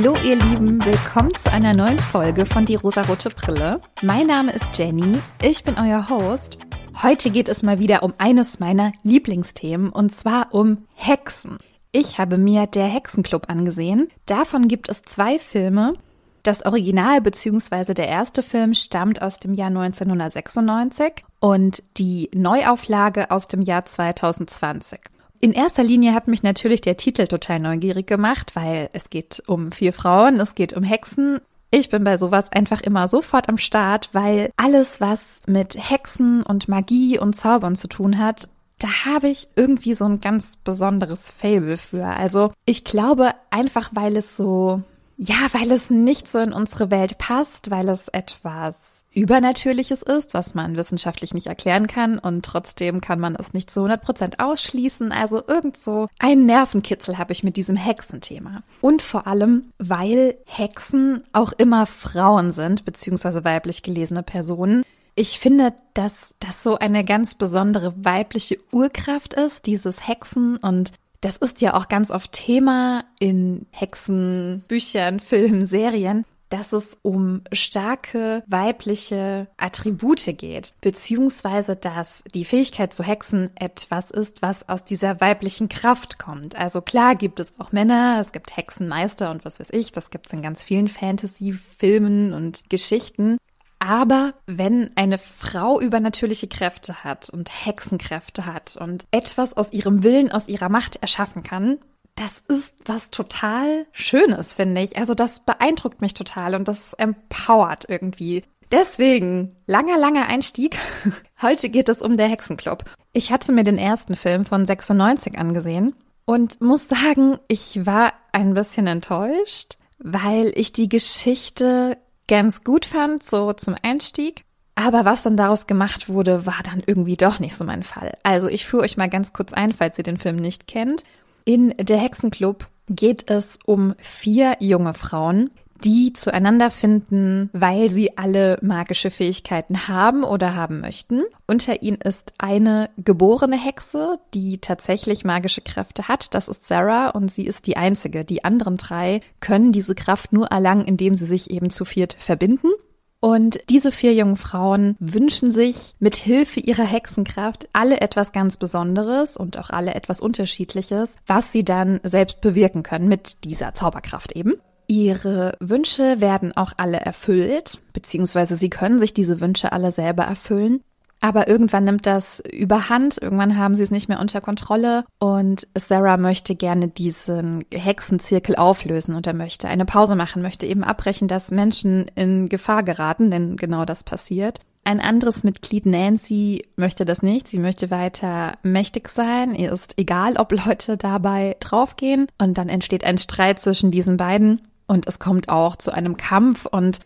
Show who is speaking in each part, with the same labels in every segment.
Speaker 1: Hallo ihr Lieben, willkommen zu einer neuen Folge von Die rosarote Brille. Mein Name ist Jenny, ich bin euer Host. Heute geht es mal wieder um eines meiner Lieblingsthemen und zwar um Hexen. Ich habe mir der Hexenclub angesehen. Davon gibt es zwei Filme. Das Original bzw. der erste Film stammt aus dem Jahr 1996 und die Neuauflage aus dem Jahr 2020. In erster Linie hat mich natürlich der Titel total neugierig gemacht, weil es geht um vier Frauen, es geht um Hexen. Ich bin bei sowas einfach immer sofort am Start, weil alles, was mit Hexen und Magie und Zaubern zu tun hat, da habe ich irgendwie so ein ganz besonderes Fable für. Also ich glaube einfach, weil es so, ja, weil es nicht so in unsere Welt passt, weil es etwas Übernatürliches ist, was man wissenschaftlich nicht erklären kann und trotzdem kann man es nicht zu 100 Prozent ausschließen. Also irgend so einen Nervenkitzel habe ich mit diesem Hexenthema. Und vor allem, weil Hexen auch immer Frauen sind, beziehungsweise weiblich gelesene Personen. Ich finde, dass das so eine ganz besondere weibliche Urkraft ist, dieses Hexen und das ist ja auch ganz oft Thema in Hexenbüchern, Filmen, Serien, dass es um starke weibliche Attribute geht, beziehungsweise dass die Fähigkeit zu hexen etwas ist, was aus dieser weiblichen Kraft kommt. Also klar gibt es auch Männer, es gibt Hexenmeister und was weiß ich, das gibt es in ganz vielen Fantasy-Filmen und Geschichten. Aber wenn eine Frau übernatürliche Kräfte hat und Hexenkräfte hat und etwas aus ihrem Willen, aus ihrer Macht erschaffen kann, das ist was total Schönes, finde ich. Also das beeindruckt mich total und das empowert irgendwie. Deswegen, langer, langer Einstieg. Heute geht es um der Hexenclub. Ich hatte mir den ersten Film von 96 angesehen und muss sagen, ich war ein bisschen enttäuscht, weil ich die Geschichte ganz gut fand, so zum Einstieg. Aber was dann daraus gemacht wurde, war dann irgendwie doch nicht so mein Fall. Also ich führe euch mal ganz kurz ein, falls ihr den Film nicht kennt. In der Hexenclub geht es um vier junge Frauen, die zueinander finden, weil sie alle magische Fähigkeiten haben oder haben möchten. Unter ihnen ist eine geborene Hexe, die tatsächlich magische Kräfte hat. Das ist Sarah und sie ist die einzige. Die anderen drei können diese Kraft nur erlangen, indem sie sich eben zu viert verbinden. Und diese vier jungen Frauen wünschen sich mit Hilfe ihrer Hexenkraft alle etwas ganz Besonderes und auch alle etwas Unterschiedliches, was sie dann selbst bewirken können mit dieser Zauberkraft eben. Ihre Wünsche werden auch alle erfüllt, beziehungsweise sie können sich diese Wünsche alle selber erfüllen. Aber irgendwann nimmt das überhand, irgendwann haben sie es nicht mehr unter Kontrolle und Sarah möchte gerne diesen Hexenzirkel auflösen und er möchte eine Pause machen, möchte eben abbrechen, dass Menschen in Gefahr geraten, denn genau das passiert. Ein anderes Mitglied, Nancy, möchte das nicht. Sie möchte weiter mächtig sein. Ihr ist egal, ob Leute dabei draufgehen. Und dann entsteht ein Streit zwischen diesen beiden. Und es kommt auch zu einem Kampf und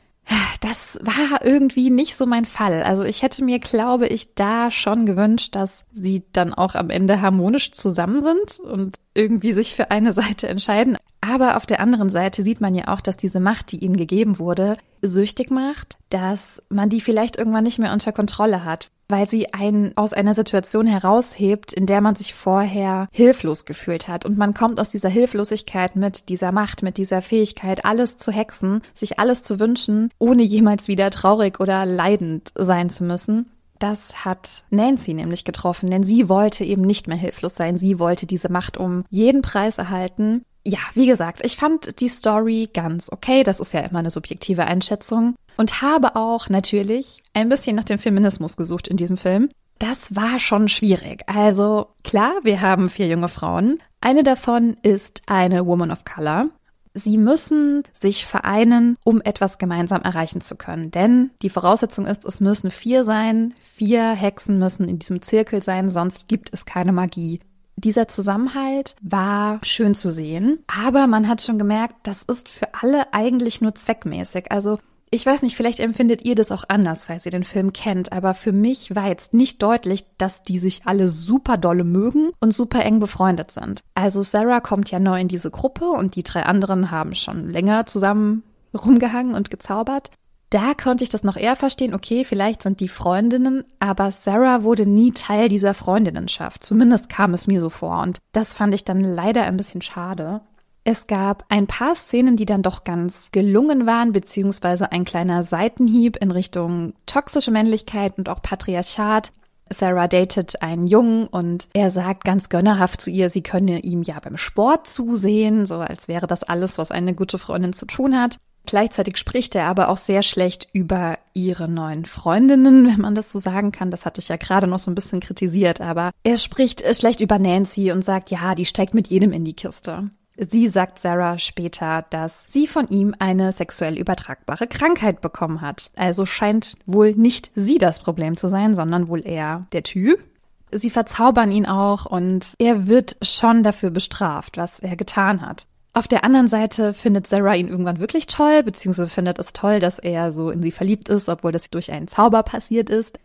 Speaker 1: das war irgendwie nicht so mein Fall. Also ich hätte mir, glaube ich, da schon gewünscht, dass sie dann auch am Ende harmonisch zusammen sind und irgendwie sich für eine Seite entscheiden. Aber auf der anderen Seite sieht man ja auch, dass diese Macht, die ihnen gegeben wurde, süchtig macht, dass man die vielleicht irgendwann nicht mehr unter Kontrolle hat, weil sie einen aus einer Situation heraushebt, in der man sich vorher hilflos gefühlt hat. Und man kommt aus dieser Hilflosigkeit mit dieser Macht, mit dieser Fähigkeit, alles zu hexen, sich alles zu wünschen, ohne jemals wieder traurig oder leidend sein zu müssen. Das hat Nancy nämlich getroffen, denn sie wollte eben nicht mehr hilflos sein. Sie wollte diese Macht um jeden Preis erhalten. Ja, wie gesagt, ich fand die Story ganz okay. Das ist ja immer eine subjektive Einschätzung. Und habe auch natürlich ein bisschen nach dem Feminismus gesucht in diesem Film. Das war schon schwierig. Also klar, wir haben vier junge Frauen. Eine davon ist eine Woman of Color. Sie müssen sich vereinen, um etwas gemeinsam erreichen zu können. Denn die Voraussetzung ist, es müssen vier sein. Vier Hexen müssen in diesem Zirkel sein, sonst gibt es keine Magie. Dieser Zusammenhalt war schön zu sehen, aber man hat schon gemerkt, das ist für alle eigentlich nur zweckmäßig. Also ich weiß nicht, vielleicht empfindet ihr das auch anders, falls ihr den Film kennt, aber für mich war jetzt nicht deutlich, dass die sich alle super dolle mögen und super eng befreundet sind. Also Sarah kommt ja neu in diese Gruppe und die drei anderen haben schon länger zusammen rumgehangen und gezaubert. Da konnte ich das noch eher verstehen, okay, vielleicht sind die Freundinnen, aber Sarah wurde nie Teil dieser Freundinnenschaft. Zumindest kam es mir so vor und das fand ich dann leider ein bisschen schade. Es gab ein paar Szenen, die dann doch ganz gelungen waren, beziehungsweise ein kleiner Seitenhieb in Richtung toxische Männlichkeit und auch Patriarchat. Sarah datet einen Jungen und er sagt ganz gönnerhaft zu ihr, sie könne ihm ja beim Sport zusehen, so als wäre das alles, was eine gute Freundin zu tun hat. Gleichzeitig spricht er aber auch sehr schlecht über ihre neuen Freundinnen, wenn man das so sagen kann. Das hatte ich ja gerade noch so ein bisschen kritisiert, aber er spricht schlecht über Nancy und sagt, ja, die steigt mit jedem in die Kiste. Sie sagt Sarah später, dass sie von ihm eine sexuell übertragbare Krankheit bekommen hat. Also scheint wohl nicht sie das Problem zu sein, sondern wohl eher der Typ. Sie verzaubern ihn auch und er wird schon dafür bestraft, was er getan hat. Auf der anderen Seite findet Sarah ihn irgendwann wirklich toll, beziehungsweise findet es toll, dass er so in sie verliebt ist, obwohl das durch einen Zauber passiert ist.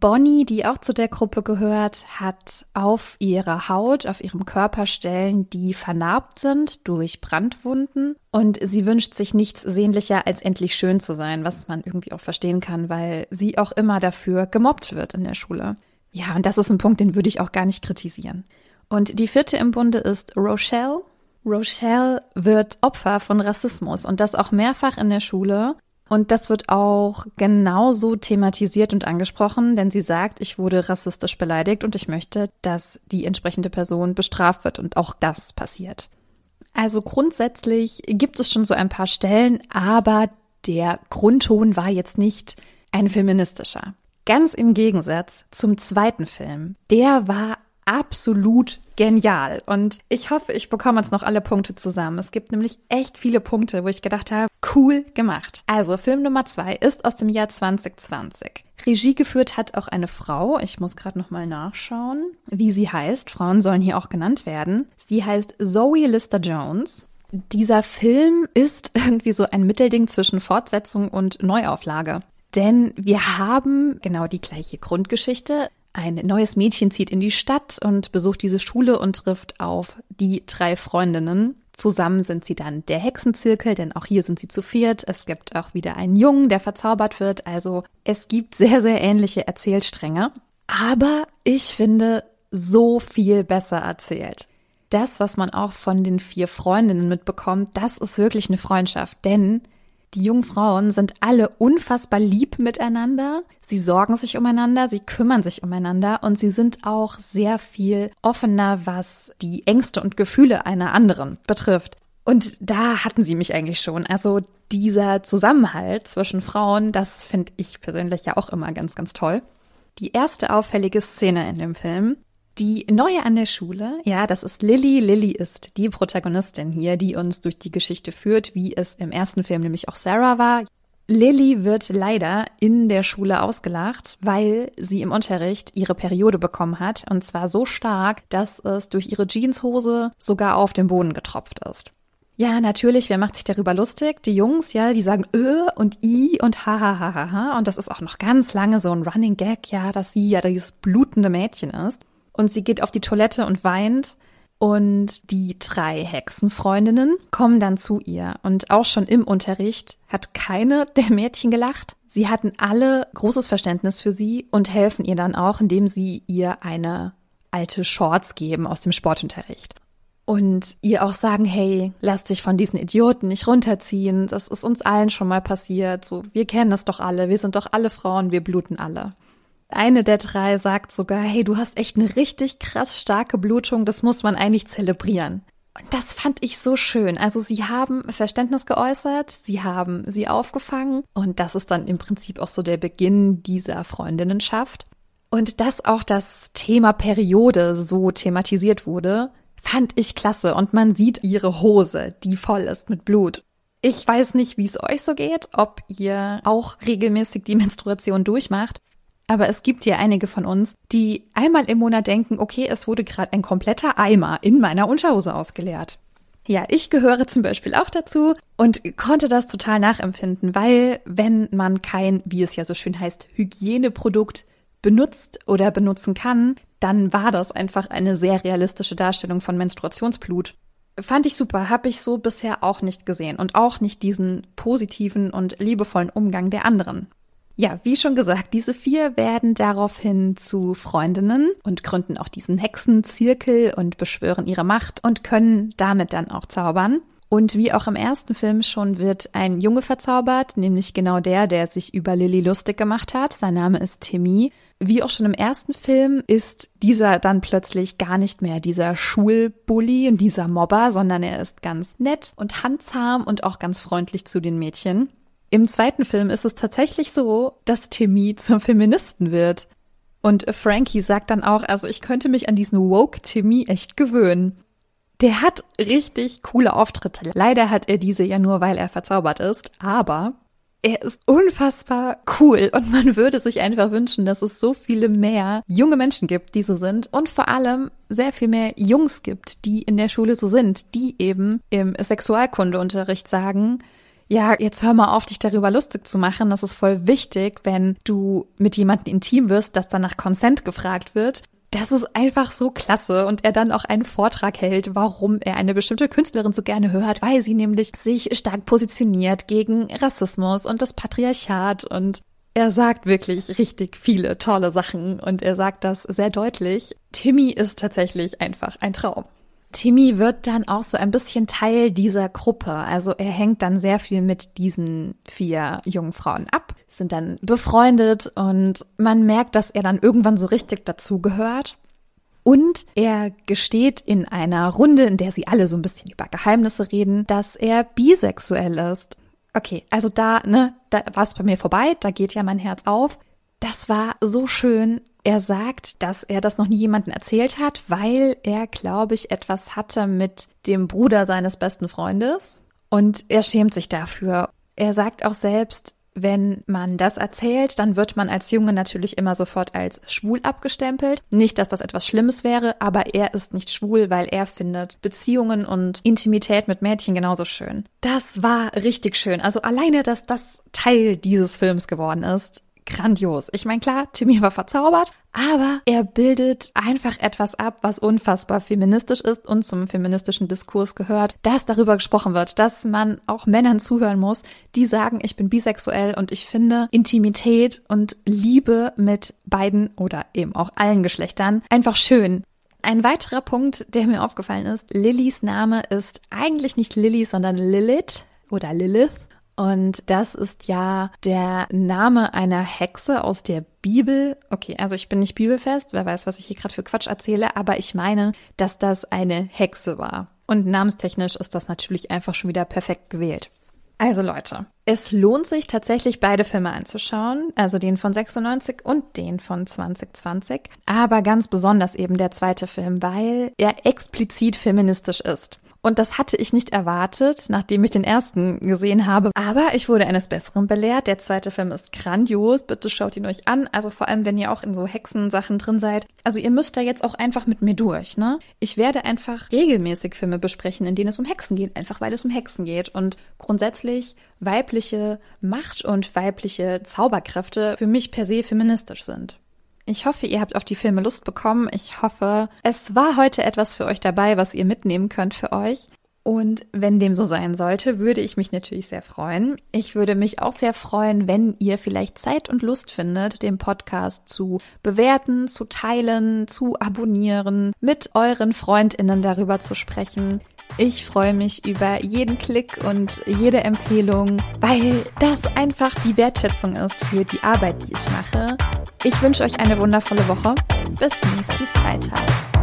Speaker 1: Bonnie, die auch zu der Gruppe gehört, hat auf ihrer Haut, auf ihrem Körper Stellen, die vernarbt sind durch Brandwunden. Und sie wünscht sich nichts sehnlicher, als endlich schön zu sein, was man irgendwie auch verstehen kann, weil sie auch immer dafür gemobbt wird in der Schule. Ja, und das ist ein Punkt, den würde ich auch gar nicht kritisieren. Und die vierte im Bunde ist Rochelle. Rochelle wird Opfer von Rassismus und das auch mehrfach in der Schule. Und das wird auch genauso thematisiert und angesprochen, denn sie sagt, ich wurde rassistisch beleidigt und ich möchte, dass die entsprechende Person bestraft wird und auch das passiert. Also grundsätzlich gibt es schon so ein paar Stellen, aber der Grundton war jetzt nicht ein feministischer. Ganz im Gegensatz zum zweiten Film. Der war absolut genial. Und ich hoffe, ich bekomme jetzt noch alle Punkte zusammen. Es gibt nämlich echt viele Punkte, wo ich gedacht habe, cool gemacht. Also Film Nummer zwei ist aus dem Jahr 2020. Regie geführt hat auch eine Frau. Ich muss gerade noch mal nachschauen, wie sie heißt. Frauen sollen hier auch genannt werden. Sie heißt Zoe Lister Jones. Dieser Film ist irgendwie so ein Mittelding zwischen Fortsetzung und Neuauflage. Denn wir haben genau die gleiche Grundgeschichte. Ein neues Mädchen zieht in die Stadt und besucht diese Schule und trifft auf die drei Freundinnen. Zusammen sind sie dann der Hexenzirkel, denn auch hier sind sie zu viert. Es gibt auch wieder einen Jungen, der verzaubert wird. Also es gibt sehr, sehr ähnliche Erzählstränge. Aber ich finde so viel besser erzählt. Das, was man auch von den vier Freundinnen mitbekommt, das ist wirklich eine Freundschaft, denn die jungen Frauen sind alle unfassbar lieb miteinander. Sie sorgen sich umeinander, sie kümmern sich umeinander und sie sind auch sehr viel offener, was die Ängste und Gefühle einer anderen betrifft. Und da hatten sie mich eigentlich schon. Also dieser Zusammenhalt zwischen Frauen, das finde ich persönlich ja auch immer ganz, ganz toll. Die erste auffällige Szene in dem Film die Neue an der Schule, ja, das ist Lilly. Lilly ist die Protagonistin hier, die uns durch die Geschichte führt, wie es im ersten Film nämlich auch Sarah war. Lilly wird leider in der Schule ausgelacht, weil sie im Unterricht ihre Periode bekommen hat. Und zwar so stark, dass es durch ihre Jeanshose sogar auf den Boden getropft ist. Ja, natürlich, wer macht sich darüber lustig? Die Jungs, ja, die sagen äh und i und ha ha ha ha. Und das ist auch noch ganz lange so ein Running Gag, ja, dass sie ja dieses blutende Mädchen ist und sie geht auf die Toilette und weint. Und die drei Hexenfreundinnen kommen dann zu ihr. Und auch schon im Unterricht hat keine der Mädchen gelacht. Sie hatten alle großes Verständnis für sie und helfen ihr dann auch, indem sie ihr eine alte Shorts geben aus dem Sportunterricht. Und ihr auch sagen, hey, lass dich von diesen Idioten nicht runterziehen. Das ist uns allen schon mal passiert. So, wir kennen das doch alle. Wir sind doch alle Frauen. Wir bluten alle. Eine der drei sagt sogar, hey, du hast echt eine richtig krass starke Blutung, das muss man eigentlich zelebrieren. Und das fand ich so schön. Also sie haben Verständnis geäußert, sie haben sie aufgefangen und das ist dann im Prinzip auch so der Beginn dieser Freundinnenschaft. Und dass auch das Thema Periode so thematisiert wurde, fand ich klasse und man sieht ihre Hose, die voll ist mit Blut. Ich weiß nicht, wie es euch so geht, ob ihr auch regelmäßig die Menstruation durchmacht. Aber es gibt hier einige von uns, die einmal im Monat denken, okay, es wurde gerade ein kompletter Eimer in meiner Unterhose ausgeleert. Ja, ich gehöre zum Beispiel auch dazu und konnte das total nachempfinden, weil wenn man kein, wie es ja so schön heißt, Hygieneprodukt benutzt oder benutzen kann, dann war das einfach eine sehr realistische Darstellung von Menstruationsblut. Fand ich super, habe ich so bisher auch nicht gesehen und auch nicht diesen positiven und liebevollen Umgang der anderen. Ja, wie schon gesagt, diese vier werden daraufhin zu Freundinnen und gründen auch diesen Hexenzirkel und beschwören ihre Macht und können damit dann auch zaubern. Und wie auch im ersten Film schon wird ein Junge verzaubert, nämlich genau der, der sich über Lilly lustig gemacht hat. Sein Name ist Timmy. Wie auch schon im ersten Film ist dieser dann plötzlich gar nicht mehr dieser Schulbully und dieser Mobber, sondern er ist ganz nett und handzahm und auch ganz freundlich zu den Mädchen. Im zweiten Film ist es tatsächlich so, dass Timmy zum Feministen wird. Und Frankie sagt dann auch, also ich könnte mich an diesen woke Timmy echt gewöhnen. Der hat richtig coole Auftritte. Leider hat er diese ja nur, weil er verzaubert ist, aber er ist unfassbar cool und man würde sich einfach wünschen, dass es so viele mehr junge Menschen gibt, die so sind und vor allem sehr viel mehr Jungs gibt, die in der Schule so sind, die eben im Sexualkundeunterricht sagen, ja, jetzt hör mal auf, dich darüber lustig zu machen. Das ist voll wichtig, wenn du mit jemandem intim wirst, dass dann nach Consent gefragt wird. Das ist einfach so klasse und er dann auch einen Vortrag hält, warum er eine bestimmte Künstlerin so gerne hört, weil sie nämlich sich stark positioniert gegen Rassismus und das Patriarchat und er sagt wirklich richtig viele tolle Sachen und er sagt das sehr deutlich. Timmy ist tatsächlich einfach ein Traum. Timmy wird dann auch so ein bisschen Teil dieser Gruppe. Also er hängt dann sehr viel mit diesen vier jungen Frauen ab, sind dann befreundet und man merkt, dass er dann irgendwann so richtig dazugehört. Und er gesteht in einer Runde, in der sie alle so ein bisschen über Geheimnisse reden, dass er bisexuell ist. Okay, also da, ne, da war es bei mir vorbei, da geht ja mein Herz auf. Das war so schön. Er sagt, dass er das noch nie jemandem erzählt hat, weil er, glaube ich, etwas hatte mit dem Bruder seines besten Freundes. Und er schämt sich dafür. Er sagt auch selbst, wenn man das erzählt, dann wird man als Junge natürlich immer sofort als schwul abgestempelt. Nicht, dass das etwas Schlimmes wäre, aber er ist nicht schwul, weil er findet Beziehungen und Intimität mit Mädchen genauso schön. Das war richtig schön. Also alleine, dass das Teil dieses Films geworden ist, grandios. Ich meine, klar, Timmy war verzaubert, aber er bildet einfach etwas ab, was unfassbar feministisch ist und zum feministischen Diskurs gehört, dass darüber gesprochen wird, dass man auch Männern zuhören muss, die sagen, ich bin bisexuell und ich finde Intimität und Liebe mit beiden oder eben auch allen Geschlechtern einfach schön. Ein weiterer Punkt, der mir aufgefallen ist, Lillys Name ist eigentlich nicht Lilly, sondern Lilith oder Lilith. Und das ist ja der Name einer Hexe aus der Bibel. Okay, also ich bin nicht bibelfest, wer weiß, was ich hier gerade für Quatsch erzähle, aber ich meine, dass das eine Hexe war. Und namenstechnisch ist das natürlich einfach schon wieder perfekt gewählt. Also Leute, es lohnt sich tatsächlich beide Filme anzuschauen, also den von 96 und den von 2020, aber ganz besonders eben der zweite Film, weil er explizit feministisch ist. Und das hatte ich nicht erwartet, nachdem ich den ersten gesehen habe. Aber ich wurde eines Besseren belehrt. Der zweite Film ist grandios. Bitte schaut ihn euch an. Also vor allem, wenn ihr auch in so Hexensachen drin seid. Also ihr müsst da jetzt auch einfach mit mir durch, ne? Ich werde einfach regelmäßig Filme besprechen, in denen es um Hexen geht. Einfach weil es um Hexen geht. Und grundsätzlich weibliche Macht und weibliche Zauberkräfte für mich per se feministisch sind. Ich hoffe, ihr habt auf die Filme Lust bekommen. Ich hoffe, es war heute etwas für euch dabei, was ihr mitnehmen könnt für euch. Und wenn dem so sein sollte, würde ich mich natürlich sehr freuen. Ich würde mich auch sehr freuen, wenn ihr vielleicht Zeit und Lust findet, den Podcast zu bewerten, zu teilen, zu abonnieren, mit euren Freundinnen darüber zu sprechen. Ich freue mich über jeden Klick und jede Empfehlung, weil das einfach die Wertschätzung ist für die Arbeit, die ich mache. Ich wünsche euch eine wundervolle Woche. Bis nächsten Freitag.